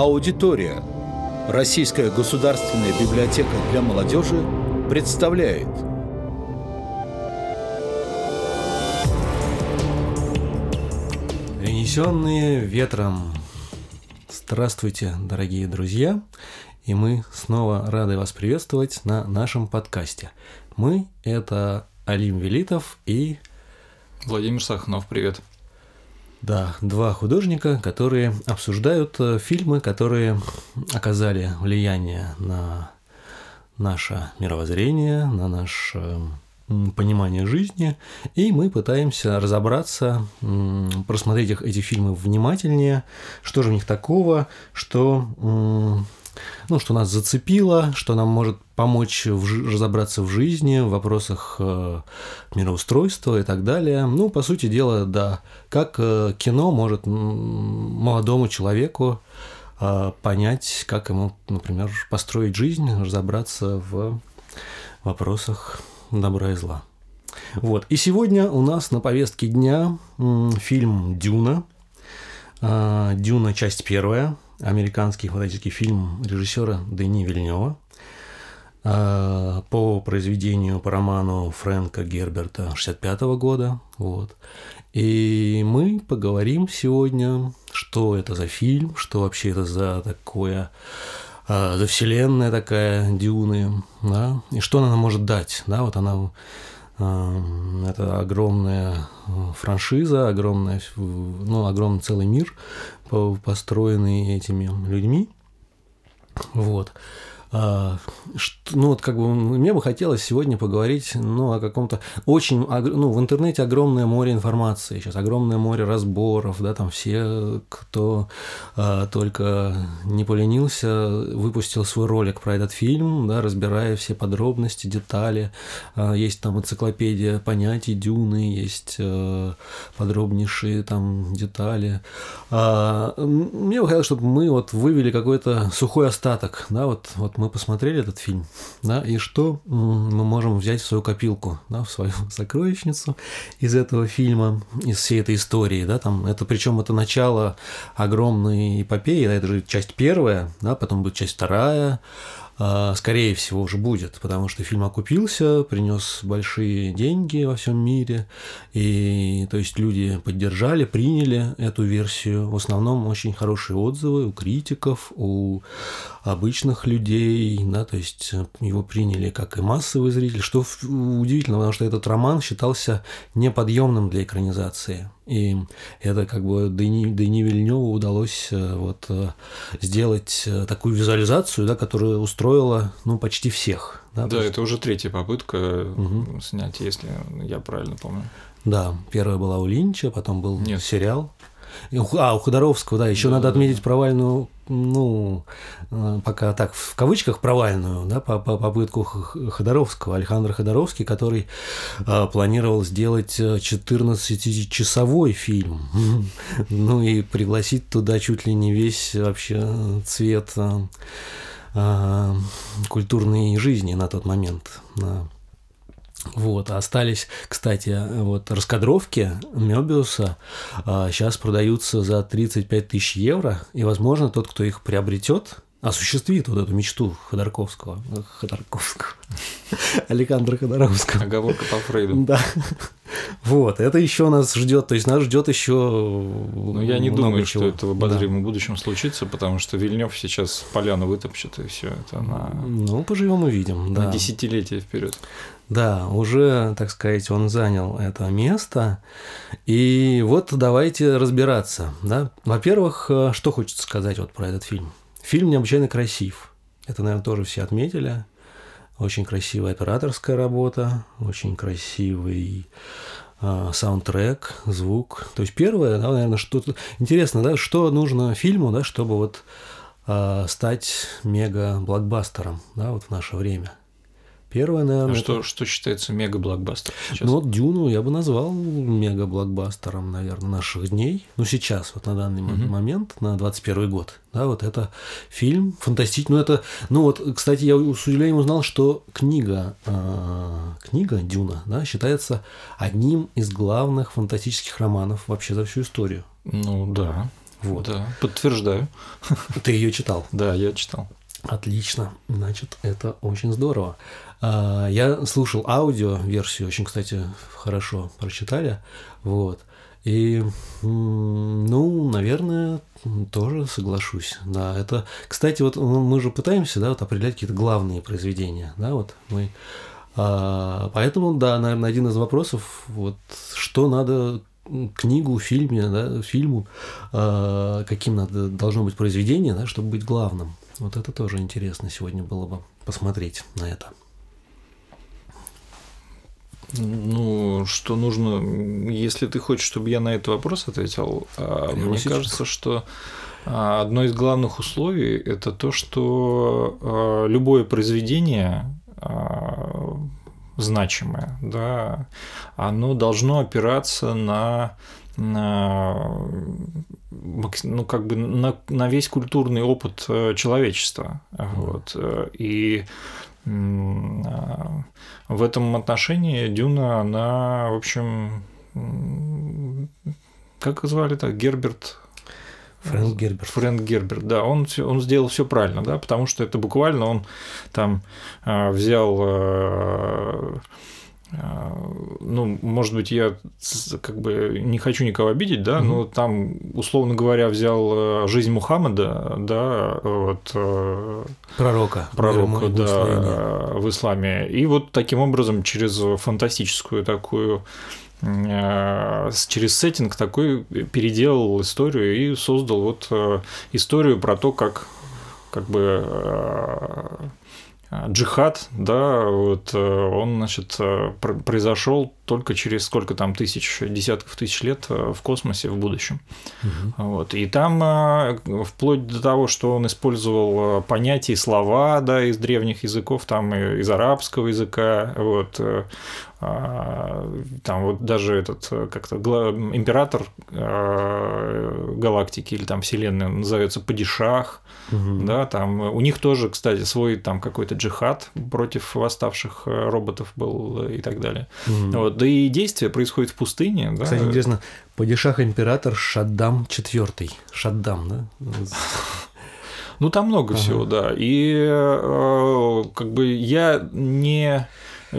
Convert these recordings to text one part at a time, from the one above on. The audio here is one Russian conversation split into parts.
Аудитория. Российская государственная библиотека для молодежи представляет. Принесенные ветром. Здравствуйте, дорогие друзья. И мы снова рады вас приветствовать на нашем подкасте. Мы – это Алим Велитов и Владимир Сахнов, привет. Да, два художника, которые обсуждают э, фильмы, которые оказали влияние на наше мировоззрение, на наше понимание жизни, и мы пытаемся разобраться, просмотреть эти фильмы внимательнее, что же в них такого, что ну, что нас зацепило, что нам может помочь в, разобраться в жизни, в вопросах э, мироустройства и так далее. Ну, по сути дела, да, как э, кино может молодому человеку э, понять, как ему, например, построить жизнь, разобраться в вопросах добра и зла. Вот. И сегодня у нас на повестке дня фильм «Дюна». Э, «Дюна. Часть первая», американский фантастический фильм режиссера Дени Вильнева а, по произведению, по роману Фрэнка Герберта 65 года. Вот. И мы поговорим сегодня, что это за фильм, что вообще это за такое а, за вселенная такая Дюны, да, и что она может дать, да, вот она это огромная франшиза, огромная, ну, огромный целый мир, построенный этими людьми. Вот. А, ну вот как бы мне бы хотелось сегодня поговорить ну, о каком-то очень, ну в интернете огромное море информации, сейчас огромное море разборов, да, там все, кто а, только не поленился, выпустил свой ролик про этот фильм, да, разбирая все подробности, детали, а, есть там энциклопедия понятий Дюны, есть а, подробнейшие там детали. А, мне бы хотелось, чтобы мы вот вывели какой-то сухой остаток, да, вот, вот мы посмотрели этот фильм, да, и что мы можем взять в свою копилку, да, в свою сокровищницу из этого фильма, из всей этой истории, да, там, это причем это начало огромной эпопеи, да, это же часть первая, да, потом будет часть вторая, скорее всего, уже будет, потому что фильм окупился, принес большие деньги во всем мире, и то есть люди поддержали, приняли эту версию. В основном очень хорошие отзывы у критиков, у обычных людей, да, то есть его приняли как и массовый зритель, что удивительно, потому что этот роман считался неподъемным для экранизации. И это как бы Дени, Дени Вильневу удалось э, вот э, сделать э, такую визуализацию, да, которая устроила ну, почти всех. Да, да это уже третья попытка угу. снять, если я правильно помню. Да, первая была у Линча, потом был Нет. сериал. А, у Ходоровского, да, еще да, надо отметить провальную, ну, э, пока так, в кавычках провальную, да, по, по попытку Ходоровского, Александра Ходоровский, который а, планировал сделать 14-часовой фильм, ну и пригласить туда чуть ли не весь вообще цвет а, культурной жизни на тот момент. Да. Вот, остались, кстати, вот раскадровки Мёбиуса. А, сейчас продаются за 35 тысяч евро, и, возможно, тот, кто их приобретет, осуществит вот эту мечту Ходорковского. Ходорковского. Александра Ходоровского. Оговорка по Фрейду. Да. Вот, это еще нас ждет, то есть нас ждет еще. Ну, я не думаю, чего. что это в обозримом да. будущем случится, потому что Вильнев сейчас поляну вытопчет, и все это на. Ну, поживем и видим, да. На десятилетие вперед. Да, уже, так сказать, он занял это место. И вот давайте разбираться. Да? Во-первых, э, что хочется сказать вот про этот фильм. Фильм необычайно красив. Это, наверное, тоже все отметили. Очень красивая операторская работа, очень красивый э, саундтрек, звук. То есть первое, да, наверное, что-то интересно, да, что нужно фильму, да, чтобы вот э, стать мега-блокбастером, да, вот в наше время. Первое, наверное. А что, это... что считается мега-блокбастером? Ну, вот Дюну я бы назвал мега-блокбастером, наверное, наших дней. Ну, сейчас, вот на данный угу. момент, на 21 год. Да, вот это фильм фантастический. Ну, это, ну вот, кстати, я с удивлением узнал, что книга, э, книга Дюна, да, считается одним из главных фантастических романов вообще за всю историю. Ну, да. Вот. Да, подтверждаю. Ты ее читал? Да, я читал. Отлично, значит, это очень здорово. А, я слушал аудио-версию, очень, кстати, хорошо прочитали, вот. И, ну, наверное, тоже соглашусь. Да, это, кстати, вот ну, мы же пытаемся, да, вот определять какие-то главные произведения, да, вот мы. А, поэтому, да, наверное, один из вопросов, вот, что надо книгу, фильме, да, фильму, а, каким надо, должно быть произведение, да, чтобы быть главным. Вот это тоже интересно сегодня было бы посмотреть на это. Ну, что нужно, если ты хочешь, чтобы я на этот вопрос ответил, а, Прямо мне сейчас. кажется, что а, одно из главных условий это то, что а, любое произведение значимое, да, оно должно опираться на на, ну, как бы на, на весь культурный опыт э, человечества. Вот. Э, и а, в этом отношении Дюна, она, в общем, как звали так, Герберт Фрэнк Герберт. Фрэнк Герберт, да, он, он сделал все правильно, да, потому что это буквально он там э, взял э, ну, может быть, я как бы не хочу никого обидеть, да, но там, условно говоря, взял э, жизнь Мухаммеда, да, вот э, пророка, пророка, да, в исламе, и вот таким образом через фантастическую такую э, через сеттинг такой переделал историю и создал вот историю про то, как как бы джихад, да, вот э, он, значит, э, произошел только через сколько там тысяч, десятков тысяч лет э, в космосе в будущем. Угу. Вот. И там вплоть до того, что он использовал понятия и слова, да, из древних языков, там из арабского языка, вот, там вот даже этот как-то император галактики или там вселенной называется Падишах, Угу. Да, там у них тоже, кстати, свой там какой-то джихад против восставших э, роботов был и так далее. Угу. Вот, да и действие происходит в пустыне. Да. Кстати, интересно, падишах император Шаддам IV. Шаддам, да? Ну, там много ага. всего, да. И э, как бы я не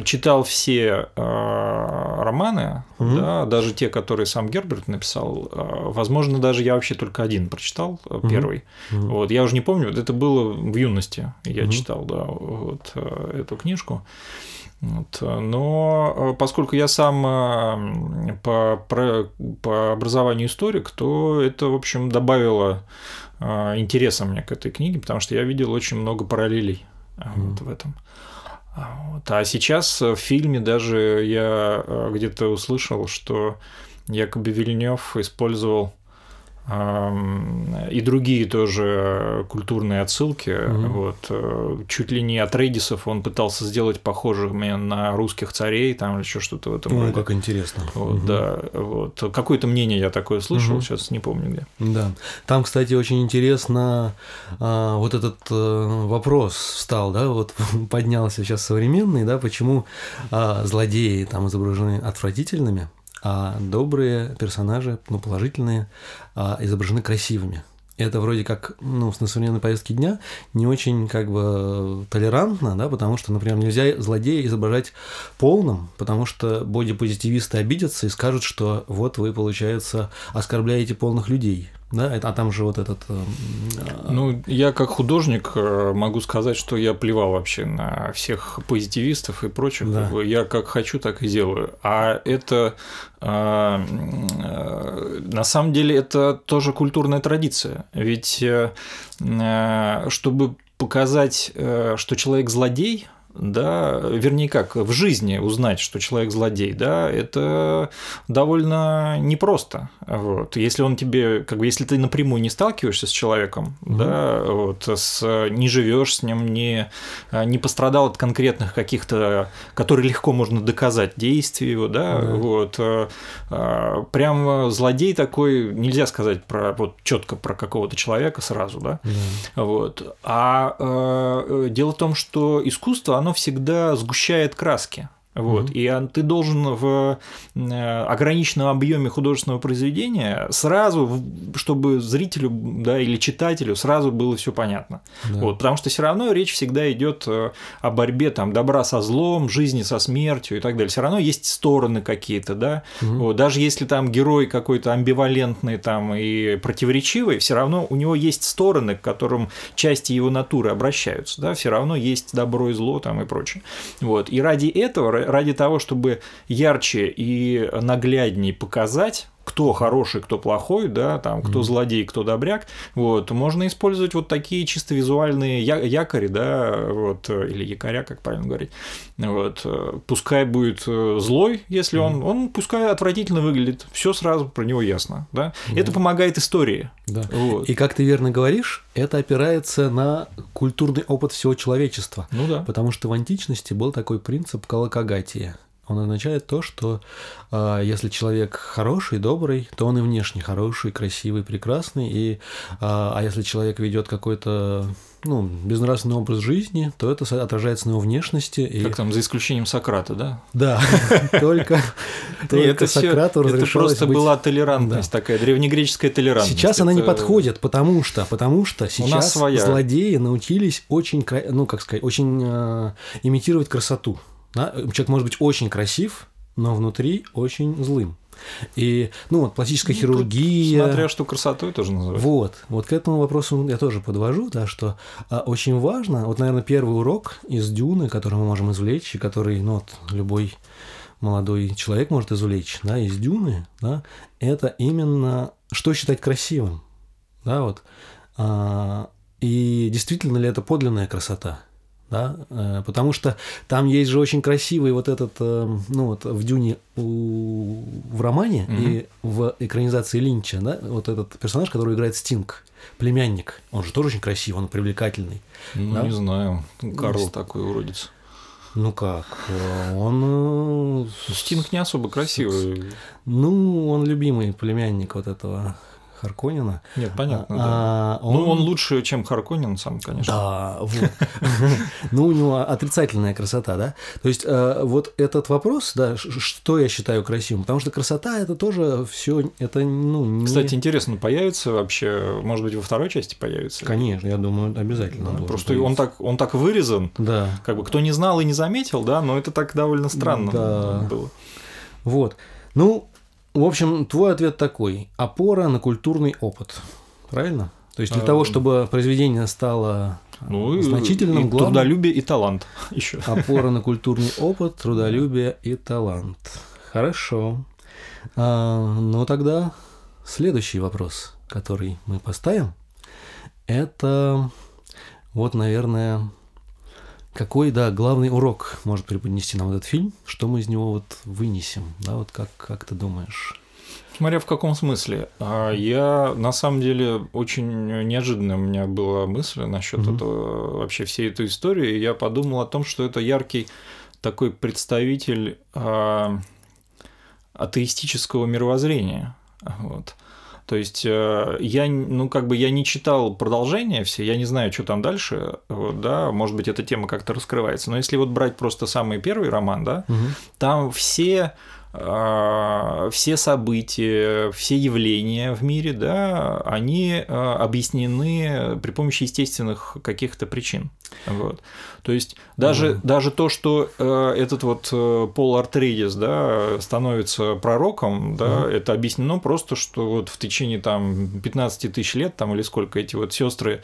читал все э, романы, угу. да, даже те, которые сам Герберт написал. Э, возможно, даже я вообще только один прочитал, угу. первый. Угу. Вот, я уже не помню, вот это было в юности, я угу. читал, да, вот э, эту книжку. Вот. Но поскольку я сам по, по образованию историк, то это, в общем, добавило интереса мне к этой книге, потому что я видел очень много параллелей mm. вот в этом. Вот. А сейчас в фильме даже я э, где-то услышал, что якобы Вильнев использовал и другие тоже культурные отсылки. Угу. Вот, э, чуть ли не от Рейдисов он пытался сделать похожими на русских царей, там еще что-то в этом ну, роде. как интересно. Вот, угу. Да, вот. Какое-то мнение я такое слышал, угу. сейчас не помню где. Да. Там, кстати, очень интересно а, вот этот а, вопрос встал, да, вот поднялся сейчас современный, да, почему а, злодеи там изображены отвратительными, а добрые персонажи, ну, положительные, а, изображены красивыми. Это вроде как, ну, на современной повестке дня не очень как бы толерантно, да, потому что, например, нельзя злодея изображать полным, потому что бодипозитивисты обидятся и скажут, что вот вы, получается, оскорбляете полных людей да, а там же вот этот... Э, ну, я как художник э, могу сказать, что я плевал вообще на всех позитивистов и прочих. Да. Я как хочу, так и делаю. А это э, на самом деле это тоже культурная традиция. Ведь чтобы показать, что человек злодей, да, вернее как, в жизни узнать, что человек злодей, да, это довольно непросто. Вот. Если он тебе, как бы, если ты напрямую не сталкиваешься с человеком, угу. да, вот, с, не живешь с ним, не, не пострадал от конкретных каких-то, которые легко можно доказать действий его, да, угу. вот, а, прям злодей такой, нельзя сказать про, вот, четко про какого-то человека сразу, да, угу. вот. А э, дело в том, что искусство, оно всегда сгущает краски. Вот. Mm-hmm. И он, ты должен в э, ограниченном объеме художественного произведения сразу, чтобы зрителю да, или читателю сразу было все понятно. Да. Вот. Потому что все равно речь всегда идет э, о борьбе там, добра со злом, жизни со смертью и так далее. Все равно есть стороны какие-то, да. Mm-hmm. Вот. Даже если там герой какой-то амбивалентный там, и противоречивый, все равно у него есть стороны, к которым части его натуры обращаются. Да? Все равно есть добро и зло там, и прочее. Вот. И ради этого ради того, чтобы ярче и нагляднее показать кто хороший, кто плохой, да, там, кто mm-hmm. злодей, кто добряк, вот, можно использовать вот такие чисто визуальные я- якори, да, вот, или якоря, как правильно говорить, вот, пускай будет э, злой, если mm-hmm. он, он пускай отвратительно выглядит, все сразу про него ясно, да, mm-hmm. это помогает истории. Да. Вот. И как ты верно говоришь, это опирается на культурный опыт всего человечества. Ну да. Потому что в античности был такой принцип колокогатия. Он означает то, что э, если человек хороший, добрый, то он и внешне хороший, красивый, прекрасный. И, э, а если человек ведет какой-то ну, безнравственный образ жизни, то это отражается на его внешности. И... Как там, за исключением Сократа, да? Да, только, Сократу разрешалось Это просто была толерантность такая, древнегреческая толерантность. Сейчас она не подходит, потому что, потому что сейчас злодеи научились очень, ну, как сказать, очень э, имитировать красоту. Да? Человек может быть очень красив, но внутри очень злым. И, ну, вот, пластическая ну, хирургия. Смотря что красотой тоже называют. Вот, вот к этому вопросу я тоже подвожу, да, что а, очень важно, вот, наверное, первый урок из Дюны, который мы можем извлечь, и который, ну, вот, любой молодой человек может извлечь, да, из Дюны, да, это именно что считать красивым, да, вот. А, и действительно ли это подлинная красота? Да, э, потому что там есть же очень красивый вот этот, э, ну вот в Дюне у, в романе угу. и в экранизации Линча, да, вот этот персонаж, который играет Стинг, племянник, он же тоже очень красивый, он привлекательный. Ну, да? не знаю, Карл есть... такой уродец. Ну как, он... Э, Стинг не особо красивый. Ну, он любимый племянник вот этого Харконина. Нет, понятно, а, да. Он... Ну, он лучше, чем Харконин сам, конечно. Да, вот. Ну, у него отрицательная красота, да? То есть, э, вот этот вопрос, да, что я считаю красивым, потому что красота это тоже все, это, ну, Кстати, интересно, появится вообще, может быть, во второй части появится? Конечно, я думаю, обязательно. Просто он так, он так вырезан, да. как бы кто не знал и не заметил, да, но это так довольно странно было. Вот. Ну, в общем, твой ответ такой: опора на культурный опыт. Правильно? То есть для а, того, чтобы произведение стало ну, значительным, и главным... трудолюбие и талант еще. Опора на культурный опыт, трудолюбие и талант. Хорошо. А, ну тогда следующий вопрос, который мы поставим, это вот, наверное, какой, да, главный урок может преподнести нам этот фильм? Что мы из него вот вынесем? Да, вот как, как ты думаешь? Смотря в каком смысле. А, я на самом деле очень неожиданная у меня была мысль насчет угу. этого вообще всей этой истории. Я подумал о том, что это яркий такой представитель а, атеистического мировоззрения. Вот. То есть э, я, ну, как бы я не читал продолжение все, я не знаю, что там дальше, вот, да, может быть, эта тема как-то раскрывается. Но если вот брать просто самый первый роман, да, угу. там все все события, все явления в мире, да, они а, объяснены при помощи естественных каких-то причин. Вот. То есть даже, mm даже то, что э, этот вот э, Пол Артридис да, становится пророком, да, mm это объяснено просто, что вот в течение там 15 тысяч лет там, или сколько эти вот сестры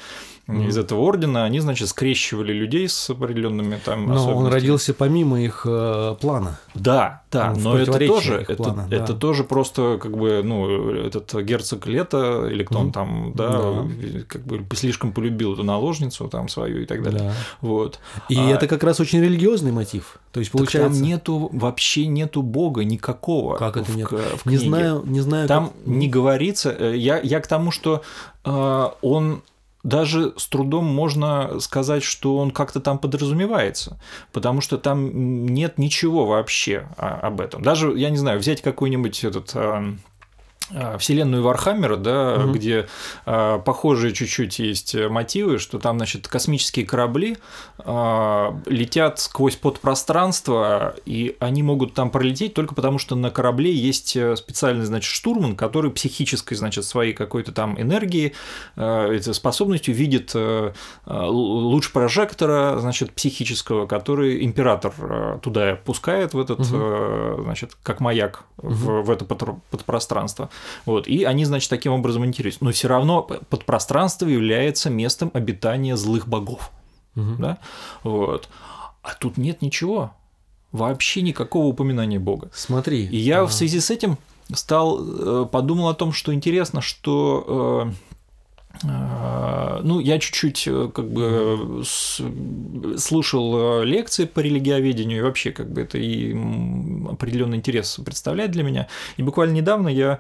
mm из этого ордена, они, значит, скрещивали людей с определенными там Но он родился помимо их э, плана. Да, да, он но это тоже, это, плана, это да. тоже просто как бы, ну, этот герцог Лето, или кто он там, да, да, как бы слишком полюбил эту наложницу там свою и так далее. Да. Вот. И а... это как раз очень религиозный мотив. То есть получается. Так там нету вообще нету Бога никакого. Как это в, нет? В не знаю, не знаю. Там как... не говорится. Э, я я к тому, что э, он даже с трудом можно сказать, что он как-то там подразумевается, потому что там нет ничего вообще об этом. Даже, я не знаю, взять какой-нибудь этот а, вселенную Вархаммера, да, Мгм. где а, похожие чуть-чуть есть мотивы, что там, значит, космические корабли а, летят сквозь подпространство, и они могут там пролететь только потому, что на корабле есть э, специальный, значит, штурман, который психической, значит, своей какой-то там энергии, э, способностью видит э, э, луч прожектора, значит, психического, который император э, туда пускает в этот, Мгм. э, значит, как маяк в, в это подпро- подпространство. Вот, и они, значит, таким образом интересуются. Но все равно подпространство является местом обитания злых богов. Мгм. Да? Вот. А тут нет ничего. Вообще никакого упоминания Бога. Смотри. И я а, в связи с этим стал, э, подумал о том, что интересно, что э, ну, я чуть-чуть э, как бы слушал э, лекции по религиоведению, и вообще как бы это и определенный интерес представляет для меня. И буквально недавно я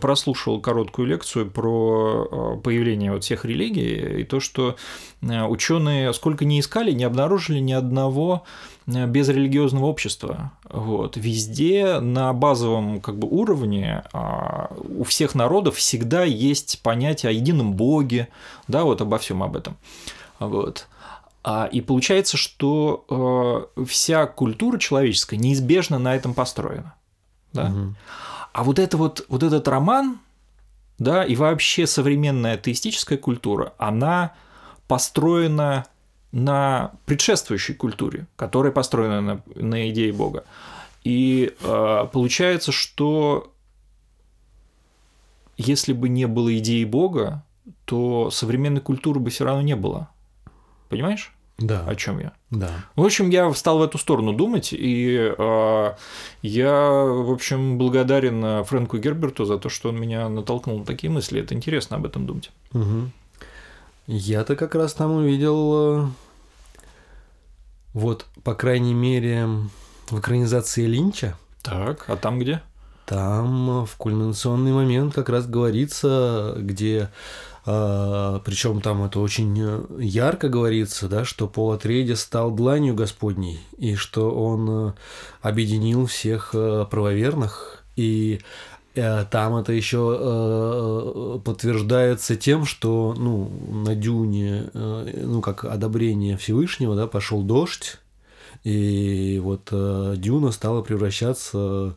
прослушал короткую лекцию про э, появление вот всех религий и то, что ученые сколько не искали, не обнаружили ни одного э, безрелигиозного общества. Вот. Везде на базовом как бы, уровне а, у всех народов всегда есть понятие о едином Боге, да, вот обо всем об этом. Вот. А, и получается, что э, вся культура человеческая неизбежно на этом построена. Да? мгм. А вот, это вот, вот этот роман, да, и вообще современная атеистическая культура, она построена на предшествующей культуре, которая построена на, на идее Бога. И э, получается, что если бы не было идеи Бога, то современной культуры бы все равно не было. Понимаешь, Да, о чем я? да. В общем, я стал в эту сторону думать, и э, я, в общем, благодарен э, Фрэнку Герберту за то, что он меня натолкнул на такие мысли. Это интересно об этом думать. Мгм. Я-то как раз там увидел, э, вот, по крайней мере, в экранизации Линча, Так, а там где? там э, в кульминационный момент как раз говорится, где причем там это очень э, ярко говорится, да, что Пол Атрейди стал дланью Господней, и что он э, объединил всех э, правоверных, и э, там это еще э, подтверждается тем, что ну, на дюне, э, ну, как одобрение Всевышнего, да, пошел дождь, и вот э, дюна стала превращаться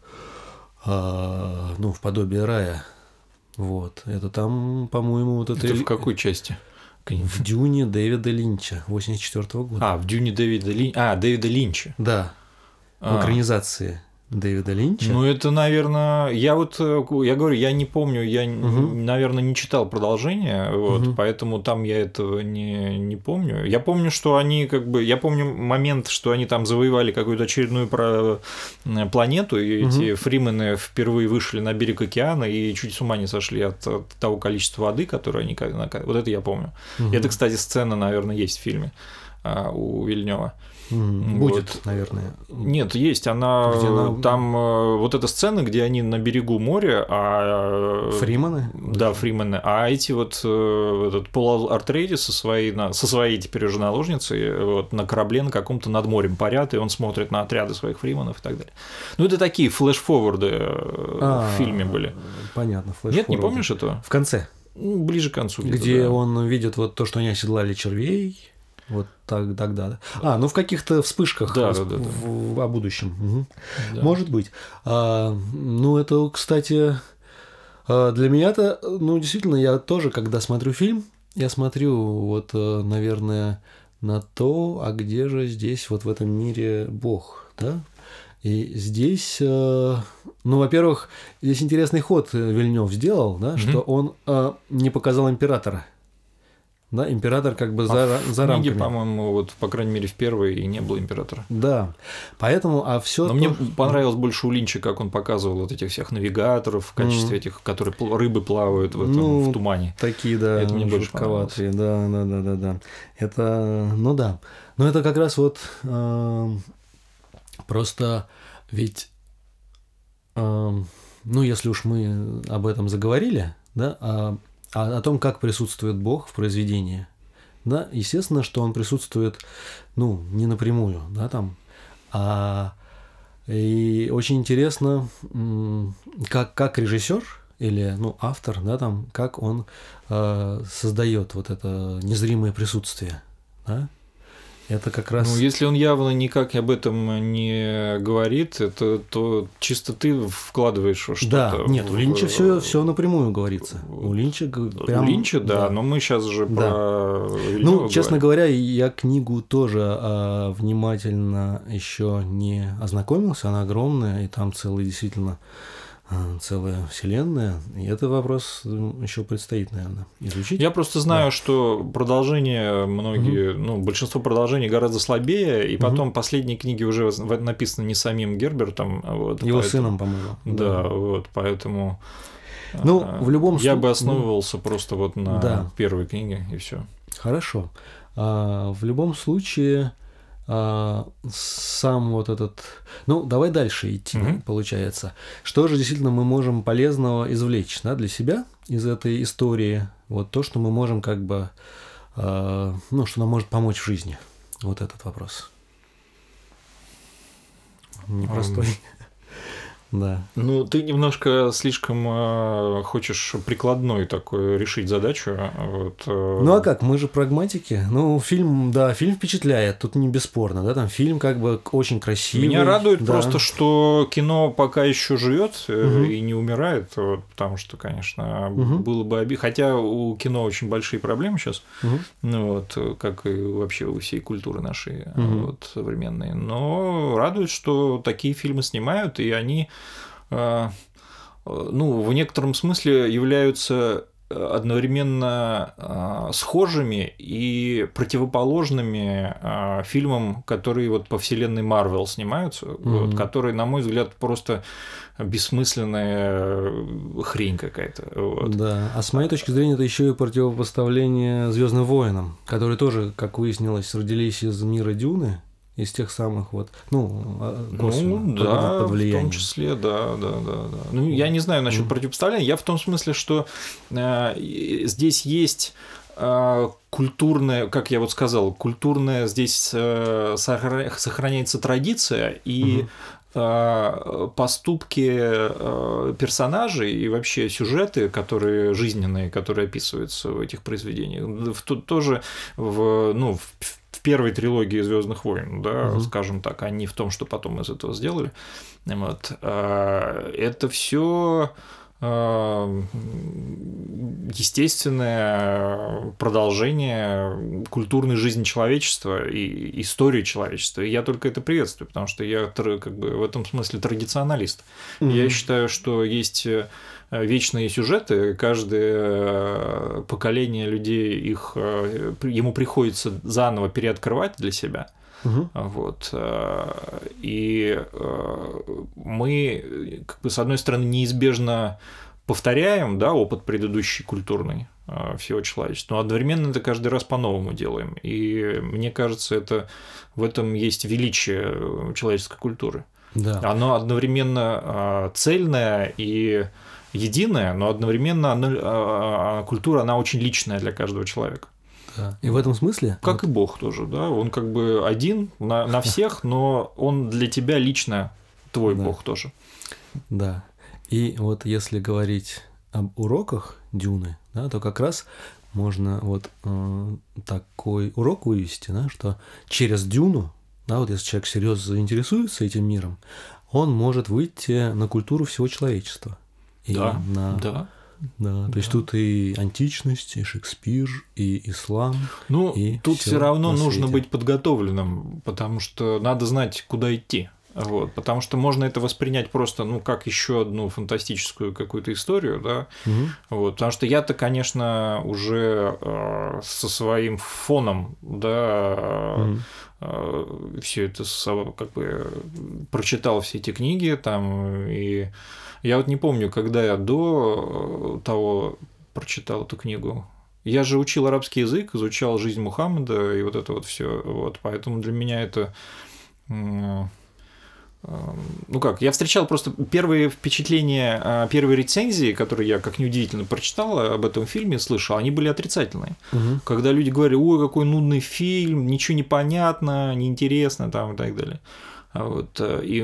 э, ну, в подобие рая. Вот. Это там, по-моему, вот это... Это в какой части? В Дюне Дэвида Линча 84 года. А, в Дюне Дэвида Линча. А, Дэвида Линча. Да. В А. экранизации Дэвида Линча. Ну, это, наверное, я вот, э, я говорю, я не помню, я, Мгм. наверное, не читал продолжение, вот, Мгм. поэтому там я этого не, не помню. Я помню, что они как бы, я помню момент, что они там завоевали какую-то очередную про- э, планету, и Мгм. эти фримены впервые вышли на берег океана и чуть с ума не сошли от, от того количества воды, которое они... Вот это я помню. Мгм. Это, кстати, сцена, наверное, есть в фильме у Вильнева. Мгм. вот. Будет, наверное. Нет, есть. Она Где она- там э, вот эта сцена, где они на берегу моря, а э, Фриманы? Да, Фримены. А эти вот э, этот Пол Артрейди со своей, со своей теперь уже наложницей вот, на корабле на каком-то над морем парят, и он смотрит на отряды своих фрименов и так далее. Ну, это такие флеш-форварды А, в фильме были. Понятно. Нет, не помнишь этого? В конце, Ну, ближе к концу. где-то, где да. он видит вот то, что они оседлали червей. Вот так, тогда, да. А, ну в каких-то вспышках Да, да, да, да. в- о будущем. Мгм. Да. Может быть. А, ну, это, кстати, а, для меня-то, ну, действительно, я тоже, когда смотрю фильм, я смотрю, вот, э, наверное, на то, а где же здесь, вот в этом мире Бог, да? И здесь, э, ну, во-первых, здесь интересный ход Вильнев сделал, да, что он э, не показал императора. Да, император как бы за, А в за книге, рамками. по-моему, вот, по крайней мере, в первой и не было императора. Да, поэтому, а все. Но мне понравилось больше у Линча, как он показывал вот этих всех навигаторов в качестве этих, которые рыбы плавают в, этом, Ну, в тумане. Такие, да, Это мне больше жутковатые, да, да, да, да, да. Это, ну да. Но это как раз вот эм, просто ведь, эм, ну если уж мы об этом заговорили, да, а, а о том, как присутствует Бог в произведении, да, естественно, что он присутствует, ну, не напрямую, да, там, а и очень интересно, как, как режиссер или ну, автор, да, там, как он э, создает вот это незримое присутствие. Да? Это как раз... Ну, если он явно никак об этом не говорит, это, то чисто ты вкладываешь что-то. Да, нет, в... у Линча все, все напрямую говорится. У Линча прям... У Линча, да, да, но мы сейчас же да. про Ну, честно говоря, я книгу тоже а, внимательно еще не ознакомился, она огромная, и там целый действительно целая вселенная, и это вопрос еще предстоит, наверное, изучить. Я просто знаю, да. что продолжение многие, угу. ну, большинство продолжений гораздо слабее, и потом угу. последние книги уже написаны не самим Гербертом, а вот, его поэтому, сыном, по-моему. Да, да, вот, поэтому. Ну, в любом случае. Я бы основывался просто вот на да. первой книге и все. Хорошо. А, в любом случае а, сам вот этот... Ну, давай дальше идти, mm-hmm. получается. Что же действительно мы можем полезного извлечь да, для себя из этой истории? Вот то, что мы можем как бы... Э, ну, что нам может помочь в жизни. Вот этот вопрос. Непростой. Да. Ну, ты немножко слишком э, хочешь прикладной такой решить задачу. Вот, э... Ну а как, мы же прагматики. Ну, фильм, да, фильм впечатляет, тут не бесспорно, да, там фильм как бы очень красивый. Меня радует да. просто, что кино пока еще живет угу. и не умирает, вот, потому что, конечно, угу. было бы обидно. Хотя у кино очень большие проблемы сейчас, угу. ну, вот, как и вообще у всей культуры нашей угу. вот, современной. Но радует, что такие фильмы снимают, и они ну, в некотором смысле являются одновременно э, схожими и противоположными э, фильмам, которые вот по вселенной Марвел снимаются, mm-hmm. вот, которые, на мой взгляд, просто бессмысленная хрень какая-то. Вот. Да. А с моей точки зрения, это еще и противопоставление Звездным воинам, которые тоже, как выяснилось, родились из мира Дюны из тех самых вот, ну, а, косвенно, ну да, под влиянием. в том числе, да, да, да, да. Ну, я не знаю насчет mm. противопоставления, я в том смысле, что э, здесь есть э, культурная, как я вот сказал, культурная здесь э, сохраняется традиция и mm поступки э, персонажей и вообще сюжеты, которые жизненные, которые описываются в этих произведениях, тоже в, ну, в первой трилогии Звездных войн, да, угу. скажем так, а не в том, что потом из этого сделали. Вот. А, это все естественное продолжение культурной жизни человечества и истории человечества. И я только это приветствую, потому что я как бы в этом смысле традиционалист. Mm-hmm. Я считаю, что есть э, вечные сюжеты, каждое э, поколение людей их э, ему приходится заново переоткрывать для себя. Угу. Вот. И мы, как бы, с одной стороны, неизбежно повторяем да, опыт предыдущий культурный всего человечества, но одновременно это каждый раз по-новому делаем. И мне кажется, это в этом есть величие человеческой культуры. Да. Оно одновременно цельное и единое, но одновременно она, а, а, культура, она очень личная для каждого человека. Да. И в этом смысле? Как вот... и Бог тоже, да. Он как бы один на, на всех, но он для тебя лично твой да. Бог тоже. Да. И вот если говорить об уроках Дюны, да, то как раз можно вот э, такой урок вывести, да, что через Дюну, да, вот если человек серьезно заинтересуется этим миром, он может выйти на культуру всего человечества. И да, на... да. Да, то да. есть тут и античность, и Шекспир, и ислам. Ну, и тут все равно нужно быть подготовленным, потому что надо знать, куда идти. Вот, потому что можно это воспринять просто, ну, как еще одну фантастическую какую-то историю, да. Угу. Вот, потому что я-то, конечно, уже э, со своим фоном, да, угу. Э, все это как бы прочитал все эти книги там и я вот не помню, когда я до э, того прочитал эту книгу. Я же учил арабский язык, изучал жизнь Мухаммеда и вот это вот все. Вот, поэтому для меня это ну как, я встречал просто первые впечатления, а, первые рецензии, которые я, как неудивительно, прочитал об этом фильме, слышал, они были отрицательные. Угу. Когда люди говорили, ой, какой нудный фильм, ничего не понятно, неинтересно там и так далее. Вот. э, И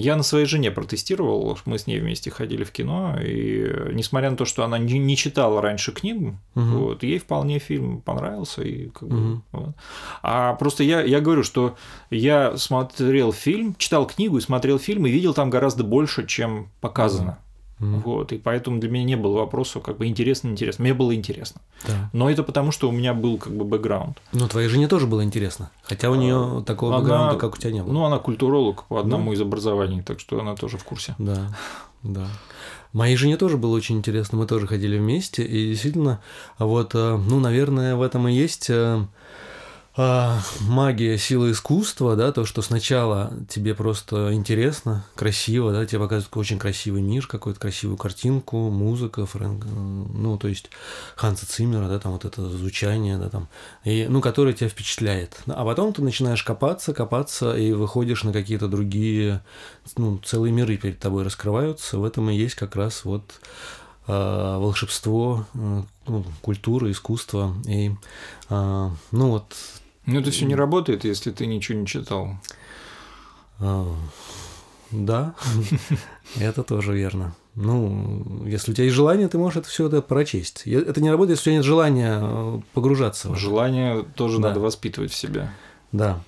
я на своей жене протестировал, мы с ней вместе ходили в кино, и несмотря на то, что она не, не читала раньше книгу, Мгм. вот, ей вполне фильм понравился. И как бы, Мгм. вот. А просто я, я говорю, что я смотрел фильм, читал книгу и смотрел фильм, и видел там гораздо больше, чем показано. Мгм. Вот, и поэтому для меня не было вопроса, как бы интересно, интересно. Мне было интересно. Да. Но это потому, что у меня был как бы бэкграунд. Ну, твоей жене тоже было интересно. Хотя у нее такого А, Она- бэкграунда, как у тебя не было. Ну, она культуролог по одному из образований, так что она тоже в курсе. Да, да. Моей жене тоже было очень интересно, мы тоже ходили вместе, и действительно, вот, э, ну, наверное, в этом и есть э, а, магия, сила искусства, да, то, что сначала тебе просто интересно, красиво, да, тебе показывают очень красивый мир, какую-то красивую картинку, музыка, Фрэнк, ну, то есть Ханса Циммера, да, там вот это звучание, да, там, и, ну, которое тебя впечатляет. А потом ты начинаешь копаться, копаться, и выходишь на какие-то другие, ну, целые миры перед тобой раскрываются. В этом и есть как раз вот э, волшебство, ну, культура, искусство. И, э, ну, вот Но это все не работает, если ты ничего не читал. А, Да, это тоже верно. Ну, если у тебя есть желание, ты можешь это все это прочесть. Это не работает, если у тебя нет желания э, погружаться. Желание тоже Да. надо воспитывать в себе. Да.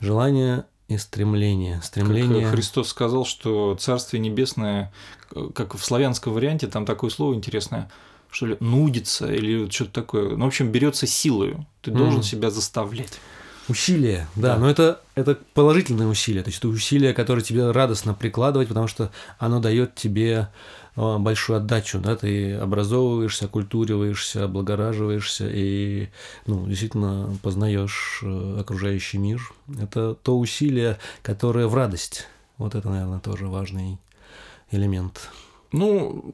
Желание и стремление. Как Стремление. Христос сказал, что Царствие Небесное, э, как в славянском варианте, там такое слово интересное, что ли, нудится или что-то такое. Ну, в общем, берется силою. Ты должен Мгм. себя заставлять. Усилие, да, Да. но это, это положительное усилие, то есть это усилие, которое тебе радостно прикладывать, потому что оно дает тебе э, большую отдачу, да, ты образовываешься, культуриваешься, облагораживаешься и, ну, действительно познаешь э, окружающий мир. Это то усилие, которое в радость. Вот это, наверное, тоже важный элемент. Ну,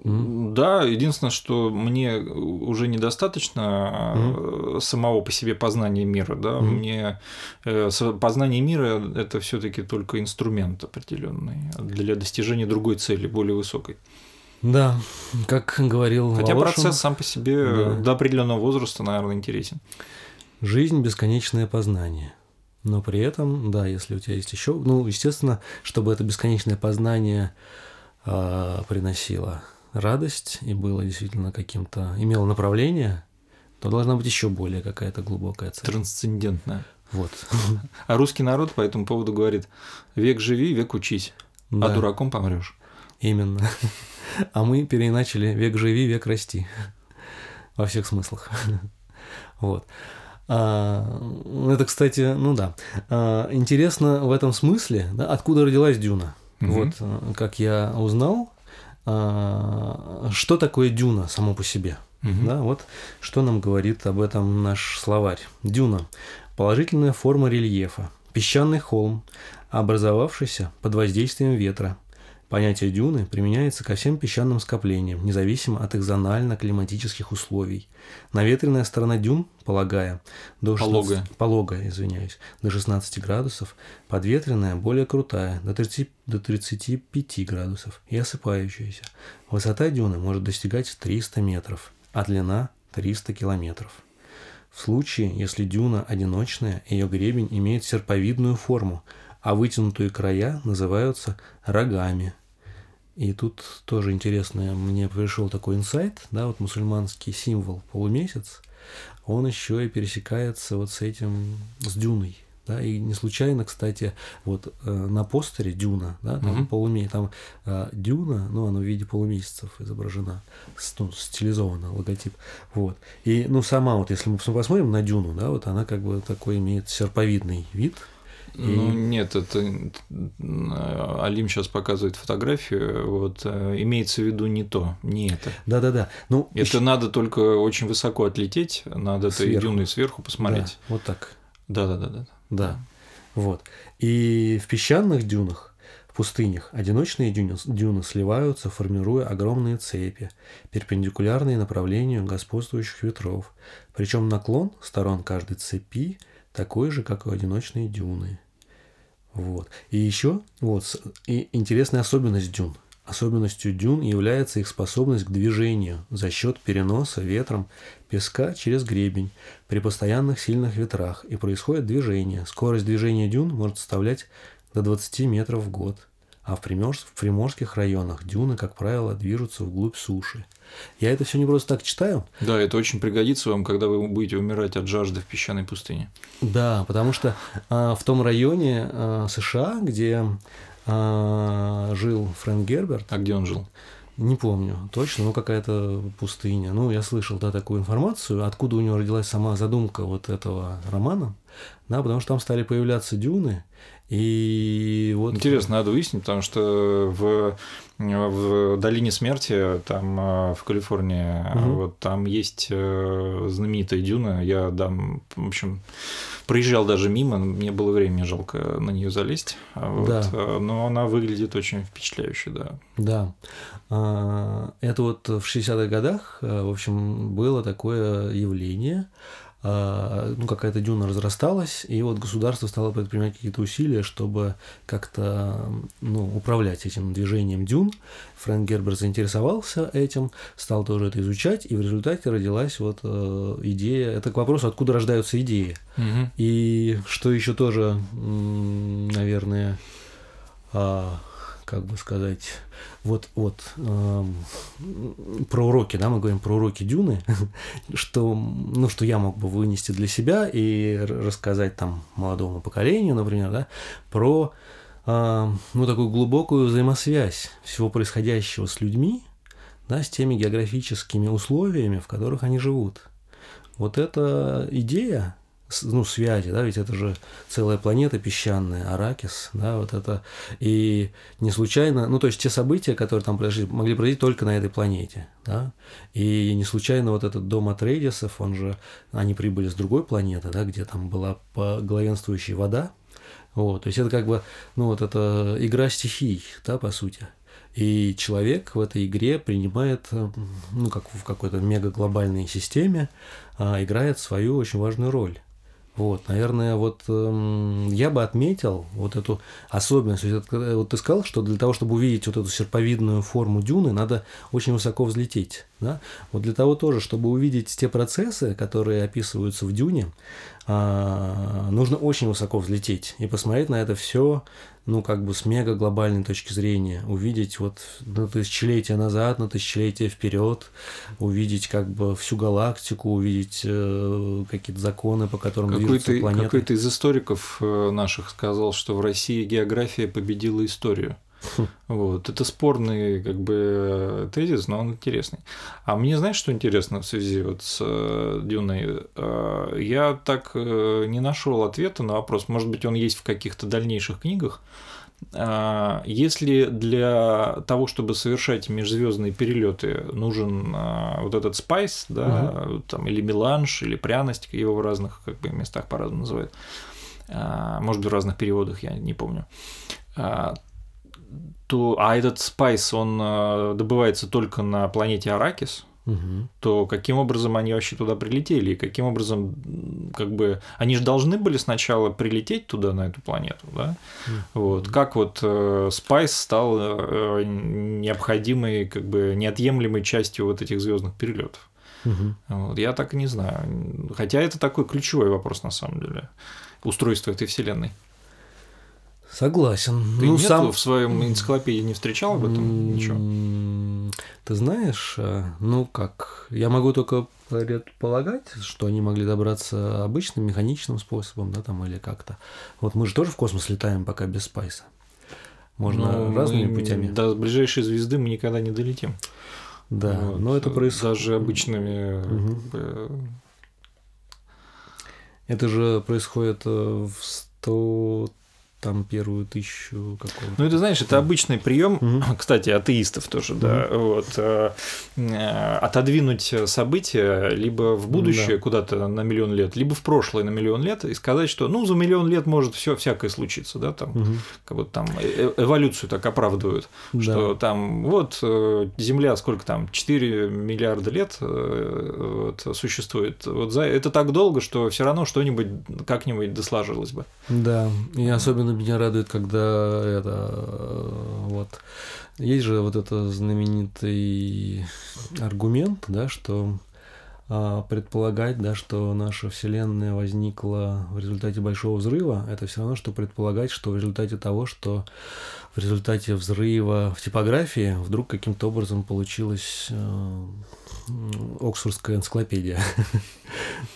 да, единственное, что мне уже недостаточно э, самого по себе познания мира, да, Мгм. мне э, познание мира это все-таки только инструмент определенный для достижения другой цели, более высокой. Да, как говорил Хотя Волошин, процесс сам по себе Да. до определенного возраста, наверное, интересен. Жизнь – бесконечное познание. Но при этом, да, если у тебя есть еще, ну, естественно, чтобы это бесконечное познание а, приносило радость и было действительно каким-то, имело направление, то должна быть еще более какая-то глубокая цель. Трансцендентное. Вот. А русский народ по этому поводу говорит: век живи, век учись, а Да, дураком помрешь. Именно. А мы переиначили век живи, век расти. Во всех смыслах. Вот. А, Это, кстати, ну да. А, Интересно в этом смысле, да, откуда родилась Дюна. Мгм. Вот, а, как я узнал, а, что такое Дюна само по себе. Мгм. Да, вот что нам говорит об этом наш словарь. Дюна – положительная форма рельефа, песчаный холм, образовавшийся под воздействием ветра. Понятие дюны применяется ко всем песчаным скоплениям, независимо от их зонально-климатических условий. Наветренная сторона дюн, полагая, до 16 Пологая. пологая, извиняюсь, до 16 градусов, подветренная более крутая, до 30 до 35 градусов и осыпающаяся. Высота дюны может достигать 300 метров, а длина 300 километров. В случае, если дюна одиночная, ее гребень имеет серповидную форму, а вытянутые края называются рогами. И тут тоже интересно, мне пришел такой инсайт, да, вот мусульманский символ полумесяц, он еще и пересекается вот с этим, с дюной. Да, и не случайно, кстати, вот э, на постере Дюна, да, там Мгм. полуме- там э, Дюна, ну, она в виде полумесяцев изображена, с- ну, стилизована логотип. Вот. И, ну, сама вот, если мы пос- посмотрим на Дюну, да, вот она как бы такой имеет серповидный вид. Ну, И- нет, это э, Алим сейчас показывает фотографию. Вот э, имеется в виду не то, не это. Да-да-да. Ну, Это ещё- надо только очень высоко отлететь над этой Сверху. дюной сверху посмотреть. Да, вот так. Да, да. Вот. И в песчаных дюнах, в пустынях, одиночные дюны, дюны сливаются, формируя огромные цепи, перпендикулярные направлению господствующих ветров. Причем наклон сторон каждой цепи такой же, как и одиночные дюны. Вот. И еще вот, и интересная особенность дюн. Особенностью дюн является их способность к движению за счет переноса ветром песка через гребень при постоянных сильных ветрах, и происходит движение. Скорость движения дюн может составлять до 20 метров в год, а в приморских районах дюны, как правило, движутся вглубь суши. Я это все не просто так читаю. Да, это очень пригодится вам, когда вы будете умирать от жажды в песчаной пустыне. Да, потому что а, в том районе а, США, где а, жил Фрэнк Герберт, А где он жил? не помню точно, ну какая-то пустыня. Ну, я слышал, да, такую информацию, откуда у него родилась сама задумка вот этого романа, да, потому что там стали появляться дюны, и вот... Интересно, надо выяснить, потому что в, в долине смерти, там э, в Калифорнии, Мгм. вот там есть э, знаменитая дюна. Я дам, в общем, проезжал даже мимо, мне было времени жалко на нее залезть. а вот, Да. э, Но она выглядит очень впечатляюще, да. Да. А, Это вот в 60-х годах, в общем, было такое явление. А, Ну, какая-то дюна разрасталась, и вот государство стало предпринимать какие-то усилия, чтобы как-то ну, управлять этим движением дюн. Фрэнк Гербер заинтересовался этим, стал тоже это изучать, и в результате родилась вот э, идея. Это к вопросу, откуда рождаются идеи. И что еще тоже, наверное, а, как бы сказать, вот, вот эм, про уроки, да, мы говорим про уроки Дюны, что, ну, что я мог бы вынести для себя и рассказать там молодому поколению, например, да, про а, ну, такую глубокую взаимосвязь всего происходящего с людьми, да, с теми географическими условиями, в которых они живут. Вот эта идея, ну, связи, да, ведь это же целая планета песчаная, Аракис, да, вот это, и не случайно, ну, то есть те события, которые там произошли, могли произойти только на этой планете, да, и не случайно вот этот дом Атрейдисов, он же, они прибыли с другой планеты, да, где там была главенствующая вода, вот, то есть это как бы, ну, вот это игра стихий, да, по сути. И человек в этой игре принимает, ну, как в какой-то мегаглобальной системе, а, играет свою очень важную роль. Вот, наверное, вот эм, я бы отметил вот эту особенность. Это, Вот ты сказал, что для того, чтобы увидеть вот эту серповидную форму дюны, надо очень высоко взлететь. Да? Вот для того тоже, чтобы увидеть те процессы, которые описываются в дюне, а, нужно очень высоко взлететь и посмотреть на это все, ну, как бы с мега глобальной точки зрения, увидеть вот на тысячелетия назад, на тысячелетия вперед, увидеть как бы всю галактику, увидеть э, какие-то законы, по которым движутся Какой-то, планеты. какой-то из историков э, наших сказал, что в России география победила историю. Хм. Вот. Это спорный как бы тезис, но он интересный. А мне знаешь, что интересно в связи вот с э, Дюной? Э, Я так э, не нашел ответа на вопрос. Может быть, он есть в каких-то дальнейших книгах. А, Если для того, чтобы совершать межзвездные перелеты, нужен а, вот этот спайс, да, там, или меланж, или пряность, его в разных как бы, местах по-разному называют, а, может быть, в разных переводах, я не помню, а, то, а этот спайс, он а, добывается только на планете Аракис, Мгм. то каким образом они вообще туда прилетели? И каким образом, как бы, они же должны были сначала прилететь туда, на эту планету, да? Вот. Как вот э, Спайс стал э, необходимой, как бы, неотъемлемой частью вот этих звездных перелетов? Мгм. Вот. Я так и не знаю. Хотя это такой ключевой вопрос, на самом деле. Устройство этой вселенной. Согласен. Ты ну, нет, сам... в своем энциклопедии не встречал об этом ничего? Ты знаешь, э, ну как, я могу только предполагать, что они могли добраться обычным механичным способом, да, там или как-то. Вот мы же тоже в космос летаем пока без спайса. Можно Ну, разными мы путями. До ближайшей звезды мы никогда не долетим. Да, Вот. но это происходит. Даже обычными бы, Это же происходит э, в 100 там первую тысячу какого-то. Ну, это знаешь, это обычный прием, Мгм. кстати, атеистов тоже, да, вот, э, э, отодвинуть события либо в будущее Да. куда-то на миллион лет, либо в прошлое на миллион лет и сказать, что, ну, за миллион лет может все всякое случиться, да, там, Мгм. как вот там э- эволюцию так оправдывают, Да. что там вот э, Земля сколько там 4 миллиарда лет э, вот, существует, вот за это так долго, что все равно что-нибудь как-нибудь досложилось бы. Да, и особенно меня радует, когда это вот. Есть же вот это знаменитый аргумент, да, что а, предполагать, да, что наша Вселенная возникла в результате Большого взрыва, это все равно, что предполагать, что в результате того, что в результате взрыва в типографии вдруг каким-то образом получилась э, Оксфордская энциклопедия.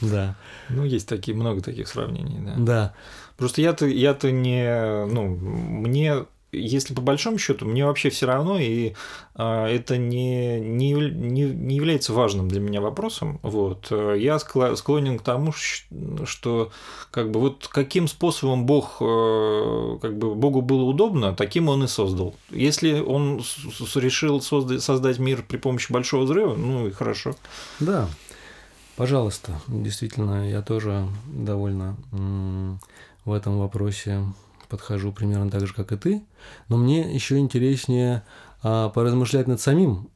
Да. Ну, есть такие, много таких сравнений, да. Да. Просто я-то, я-то не, ну, мне если по большому счету, мне вообще все равно, и а, это не, не, не, не является важным для меня вопросом. Вот. Я склонен к тому, что как бы вот каким способом Бог, э, как бы Богу было удобно, таким он и создал. Если он решил создать, создать мир при помощи большого взрыва, ну и хорошо. Да. Пожалуйста, действительно, я тоже довольно в этом вопросе подхожу примерно так же, как и ты, но мне еще интереснее а, поразмышлять над самим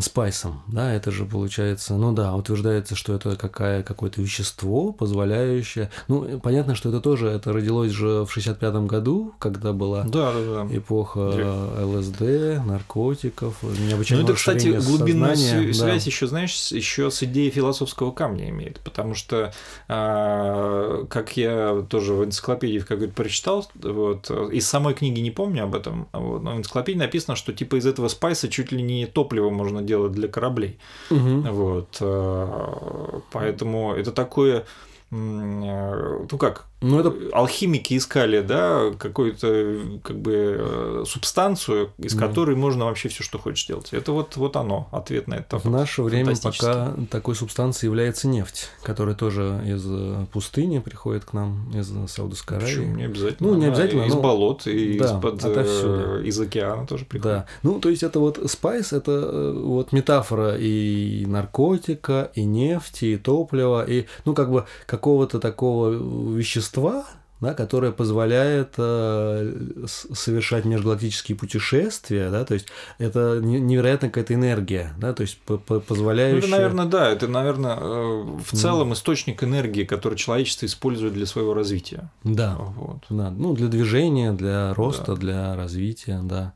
спайсом, да, это же получается, ну да, утверждается, что это какая, какое-то вещество, позволяющее, ну, понятно, что это тоже, это родилось же в 65-м году, когда была да, да, да. эпоха Древ. ЛСД, наркотиков, необычайно Ну, это, кстати, глубинную сознания, связь да. еще, знаешь, еще с идеей философского камня имеет, потому что, а, как я тоже в энциклопедии как говорит, прочитал, вот, из самой книги не помню об этом, вот, но в энциклопедии написано, что типа из этого спайса чуть ли не топливо можно можно делать для кораблей. Угу. Вот. Э, поэтому это такое э, ну как, ну, это... Алхимики искали, да, какую-то как бы э, субстанцию, из mm. которой можно вообще все, что хочешь делать. Это вот, вот оно, ответ на это. В наше время пока такой субстанцией является нефть, которая тоже из э, пустыни приходит к нам, из Саудовской Аравии. Почему? Не обязательно. Ну, не обязательно. Из но... болот, и да, из-под, отовсюду. из океана тоже приходит. Да. Ну, то есть это вот спайс, это э, вот метафора и наркотика, и нефти, и топлива, и, ну, как бы какого-то такого вещества, вещества, да, которое позволяет э, совершать межгалактические путешествия, да, то есть это невероятная какая-то энергия, да, то есть позволяющая... Ну, это, наверное, да, это, наверное, э, в целом mm. источник энергии, который человечество использует для своего развития. Да, вот. да, ну, для движения, для роста, да. для развития, да.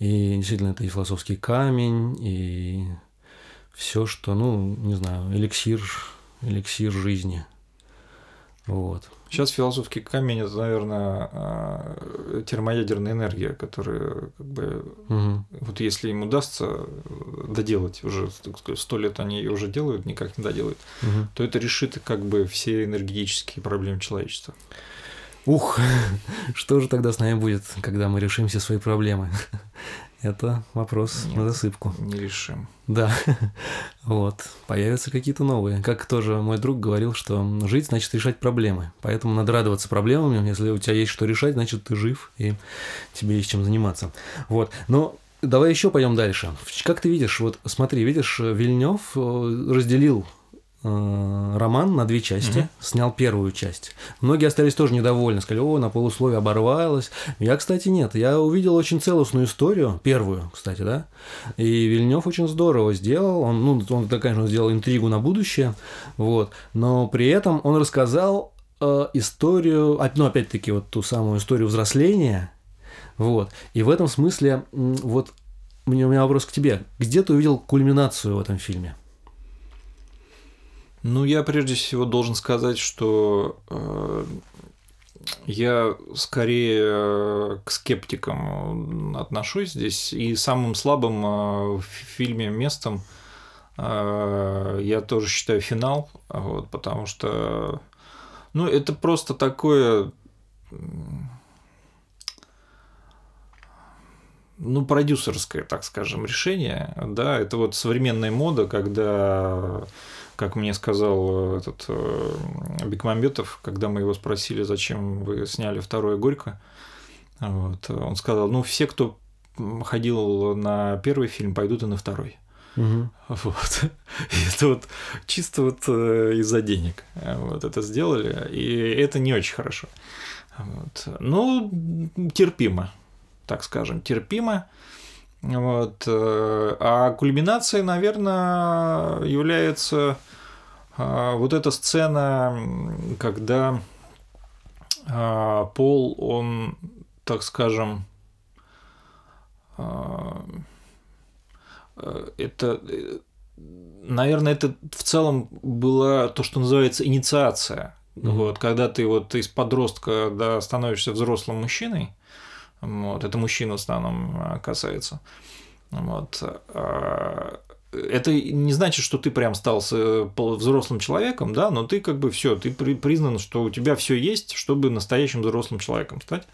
И действительно, это и философский камень, и все, что, ну, не знаю, эликсир, эликсир жизни. Вот. Сейчас философский камень это, наверное, а, термоядерная энергия, которая как бы угу. вот если им удастся доделать уже сто лет они ее уже делают, никак не доделают, угу. то это решит как бы все энергетические проблемы человечества. Ух, что же тогда с нами будет, когда мы решим все свои проблемы? Это вопрос Нет, на засыпку. Не решим. Да. вот. Появятся какие-то новые. Как тоже мой друг говорил, что жить значит решать проблемы. Поэтому надо радоваться проблемам. Если у тебя есть что решать, значит ты жив и тебе есть чем заниматься. Вот. Но давай еще пойдем дальше. Как ты видишь, вот смотри, видишь, Вильнев э, разделил роман на две части, угу. снял первую часть. Многие остались тоже недовольны, сказали, о, на полусловие оборвалось. Я, кстати, нет. Я увидел очень целостную историю, первую, кстати, да. И Вильнев очень здорово сделал. Он, ну, он, конечно, сделал интригу на будущее, вот. Но при этом он рассказал э, историю, ну, опять-таки, вот ту самую историю взросления, вот. И в этом смысле, вот, у меня вопрос к тебе. Где ты увидел кульминацию в этом фильме? Ну, я прежде всего должен сказать, что э, я скорее э, к скептикам отношусь здесь. И самым слабым э, в фильме местом э, я тоже считаю финал, вот, потому что ну, это просто такое ну, продюсерское, так скажем, решение, да, это вот современная мода, когда как мне сказал э, этот э, Бекмамбетов, когда мы его спросили, зачем вы сняли второе Горько, вот, он сказал, ну, все, кто ходил на первый фильм, пойдут и на второй. Угу. Вот. И это вот чисто вот э, из-за денег вот это сделали, и это не очень хорошо. Вот. Ну, терпимо, так скажем, терпимо. Вот. Э, а кульминацией, наверное, является а, вот эта сцена, когда а, Пол, он, так скажем, э, это наверное, это в целом была то, что называется инициация. Mm-hmm. Вот, когда ты вот из подростка да, становишься взрослым мужчиной, вот, это мужчина в основном а, касается. Вот, а, это не значит, что ты прям стал взрослым человеком, да, но ты как бы все, ты признан, что у тебя все есть, чтобы настоящим взрослым человеком стать.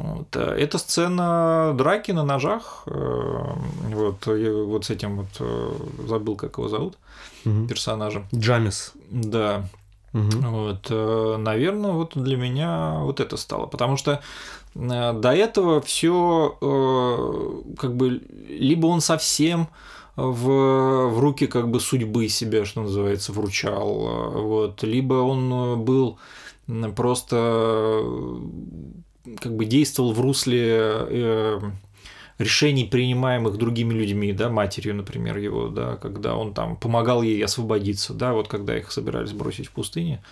Вот. Э, это сцена драки на ножах. Э, вот, вот с этим вот э, забыл, как его зовут, угу. персонажа. Джамис. Да. Угу. Вот, наверное, вот для меня вот это стало. Потому что до этого все как бы либо он совсем в, в руки как бы судьбы себя, что называется, вручал, вот, либо он был просто как бы действовал в русле э, решений, принимаемых другими людьми, да, матерью, например, его, да, когда он там помогал ей освободиться, да, вот когда их собирались бросить в пустыне,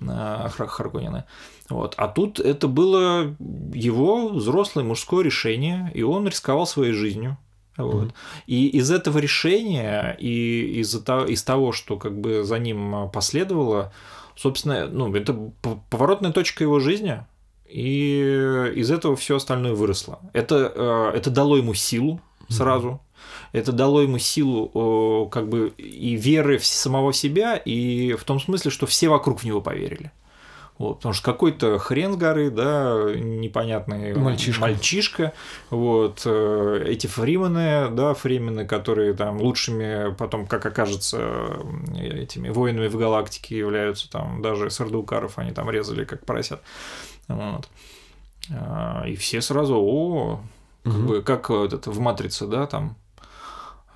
Харконина. Вот. А тут это было его взрослое мужское решение, и он рисковал своей жизнью. Вот. Mm-hmm. И из этого решения и из, того, из того, что как бы за ним последовало, собственно, ну, это поворотная точка его жизни, и из этого все остальное выросло. Это, э, это дало ему силу сразу. Это дало ему силу как бы и веры в самого себя, и в том смысле, что все вокруг в него поверили. Вот, потому что какой-то хрен с горы, да, непонятный мальчишка, мальчишка вот, э, эти фримены, да, фримены, которые там лучшими потом, как окажется, этими воинами в галактике являются, там даже сардукаров они там резали как поросят. Вот. А, и все сразу, о, как, угу. бы, как этот, в «Матрице», да, там,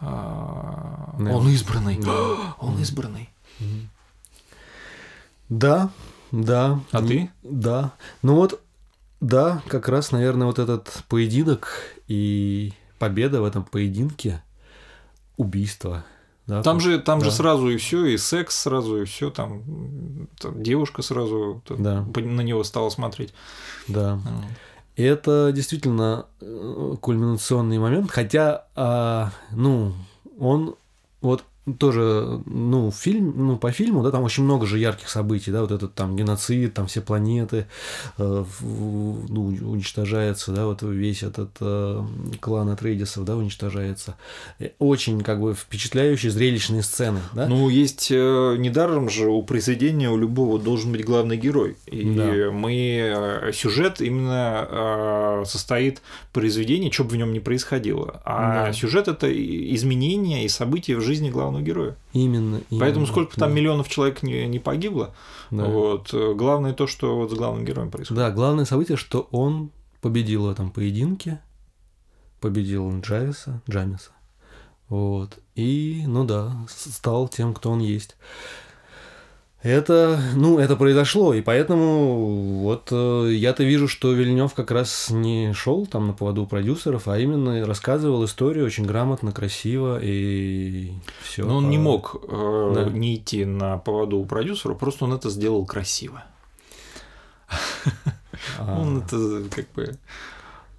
а, да. он избранный, да. он избранный. Да, да. А ты? Да. Ну вот, да, как раз, наверное, вот этот поединок и победа в этом поединке, убийство – да, там же, там да. же сразу и все, и секс сразу, и все, там, там девушка сразу да. на него стала смотреть. Да. Это действительно э, кульминационный момент, хотя, а, ну, он вот тоже, ну, фильм, ну, по фильму, да, там очень много же ярких событий, да, вот этот там геноцид, там все планеты, э, ну, уничтожается, да, вот весь этот э, клан Атрейдисов, да, уничтожается. Очень, как бы, впечатляющие, зрелищные сцены, да. Ну, есть, э, недаром же у произведения у любого должен быть главный герой, и да. мы, э, сюжет именно э, состоит в произведении, что бы в нем ни происходило, а да. сюжет – это изменения и события в жизни главного главного героя. Именно. именно Поэтому сколько да. там миллионов человек не, не погибло, да. вот, главное то, что вот с главным героем происходит. Да, главное событие, что он победил в этом поединке, победил Джависа, Джамиса, вот, и, ну да, стал тем, кто он есть. Это, ну, это произошло, и поэтому вот э, я-то вижу, что Вильнев как раз не шел там на поводу продюсеров, а именно рассказывал историю очень грамотно, красиво и все. Но он по... не мог э, да. не идти на поводу у продюсера, просто он это сделал красиво. А. Он это как бы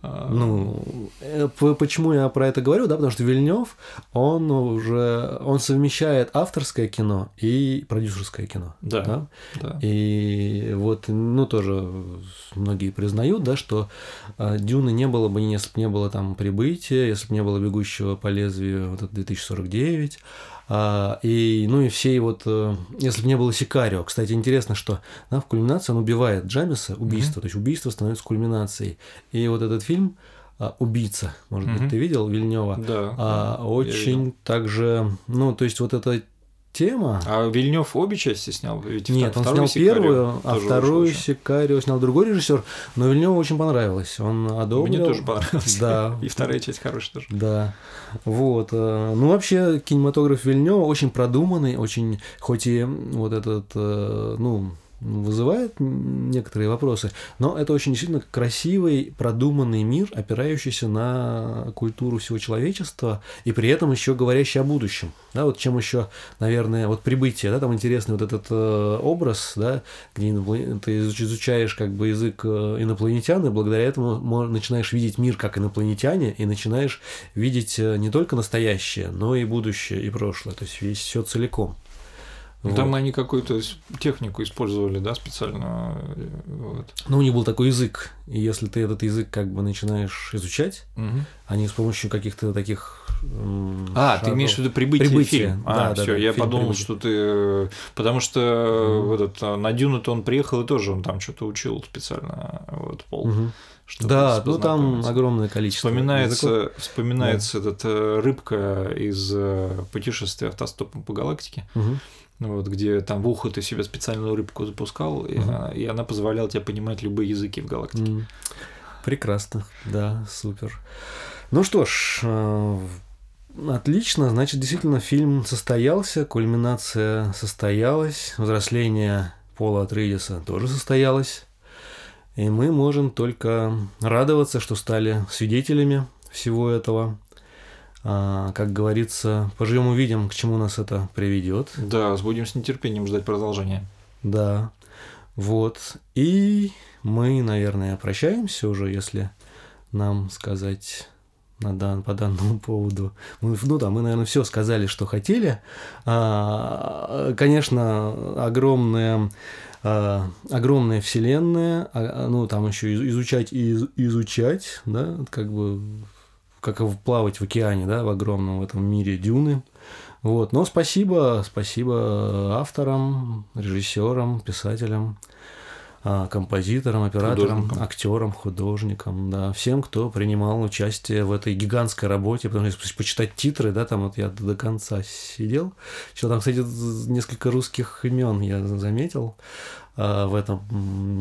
ну, э, почему я про это говорю, да, потому что Вильнев, он уже, он совмещает авторское кино и продюсерское кино. Да, да. да. И вот, ну, тоже многие признают, да, что а, Дюны не было бы, если бы не было там прибытия, если бы не было бегущего по лезвию вот это 2049, а, и, ну и все вот, э, если бы не было Сикарио, кстати, интересно, что да, в кульминации он убивает Джамиса, убийство, mm-hmm. то есть убийство становится кульминацией. И вот этот фильм а, убийца, может mm-hmm. быть, ты видел Вильнева? Да. А, да очень также, ну, то есть вот это тема. А Вильнев обе части снял? Ведь Нет, он снял первую, а вторую Сикарио снял другой режиссер, но Вильневу очень понравилось. Он одобрил. Мне тоже понравилось. Да. И вторая часть хорошая тоже. Да. Вот. Э, ну, вообще, кинематограф Вильнева очень продуманный, очень, хоть и вот этот, э, ну, вызывает некоторые вопросы, но это очень действительно красивый, продуманный мир, опирающийся на культуру всего человечества и при этом еще говорящий о будущем. Да, вот чем еще, наверное, вот прибытие, да, там интересный вот этот э, образ, да, где ты изучаешь как бы язык э, инопланетян, и благодаря этому начинаешь видеть мир как инопланетяне, и начинаешь видеть э, не только настоящее, но и будущее, и прошлое, то есть весь все целиком. Вот. Там они какую-то технику использовали, да, специально. Вот. Ну, у них был такой язык, и если ты этот язык как бы начинаешь изучать, угу. они с помощью каких-то таких а, шагов... ты имеешь в виду прибытие, прибытие. фильм. А, да, все, да, я подумал, прибытие. что ты. Потому что угу. этот на Дюну-то он приехал и тоже он там что-то учил специально. Вот пол. Угу. Да, ну там огромное количество. Вспоминается, языков. вспоминается да. этот э, рыбка из э, путешествия автостопом по галактике. Угу. Вот, где там в ухо ты себе специальную рыбку запускал, угу. и, она, и она позволяла тебе понимать любые языки в галактике. Mm. Прекрасно, да, супер. Ну что ж, э, Отлично, значит, действительно фильм состоялся, кульминация состоялась, взросление Пола Атрейдиса тоже состоялось. И мы можем только радоваться, что стали свидетелями всего этого. А, как говорится, поживем увидим, к чему нас это приведет. Да, будем с нетерпением ждать продолжения. Да. Вот. И мы, наверное, прощаемся уже, если нам сказать на дан, по данному поводу. Мы, ну да, мы, наверное, все сказали, что хотели. А, конечно, огромная а, огромная вселенная, а, ну там еще изучать и изучать, да, как бы как плавать в океане, да, в огромном в этом мире дюны. Вот. Но спасибо, спасибо авторам, режиссерам, писателям. А, композиторам, операторам, художникам. актерам, художникам, да, всем, кто принимал участие в этой гигантской работе, потому что если почитать титры, да, там вот я до конца сидел, что там, кстати, несколько русских имен я заметил в этом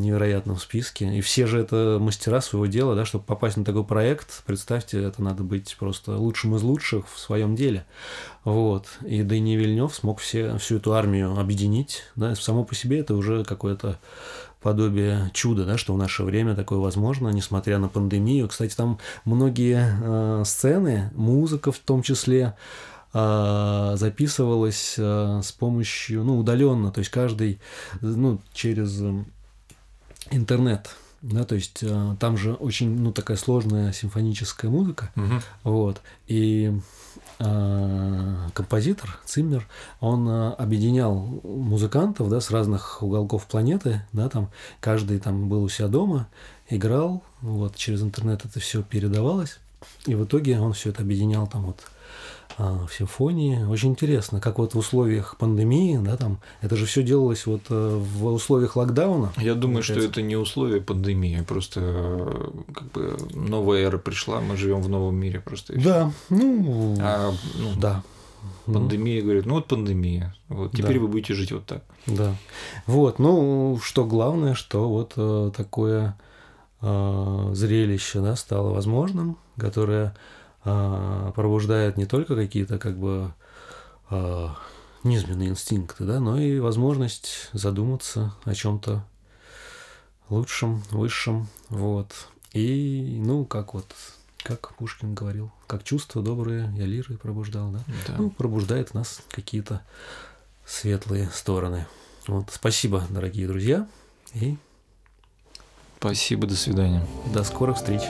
невероятном списке. И все же это мастера своего дела, да, чтобы попасть на такой проект, представьте, это надо быть просто лучшим из лучших в своем деле. Вот. И Дэни Вильнев смог все, всю эту армию объединить. Да, само по себе это уже какое-то подобие чуда, да, что в наше время такое возможно, несмотря на пандемию. Кстати, там многие э, сцены, музыка в том числе, э, записывалась э, с помощью, ну, удаленно, то есть каждый, ну, через интернет, да, то есть э, там же очень, ну, такая сложная симфоническая музыка, угу. вот, и композитор Циммер, он объединял музыкантов да, с разных уголков планеты, да, там каждый там был у себя дома, играл, вот через интернет это все передавалось, и в итоге он все это объединял там вот а, в симфонии. Очень интересно, как вот в условиях пандемии, да, там, это же все делалось вот э, в условиях локдауна. Я думаю, что это не условия пандемии, просто э, как бы новая эра пришла, мы живем в новом мире просто. Да, ну, а, ну, да. Пандемия ну. говорит, ну вот пандемия, вот теперь да. вы будете жить вот так. Да. Вот, ну что главное, что вот э, такое зрелище, да, стало возможным, которое а, пробуждает не только какие-то как бы а, низменные инстинкты, да, но и возможность задуматься о чем-то лучшем, высшем, вот. И, ну, как вот, как Пушкин говорил, как чувства добрые я лирой пробуждал, да? да. Ну, пробуждает в нас какие-то светлые стороны. Вот, спасибо, дорогие друзья, и Спасибо, до свидания. До скорых встреч.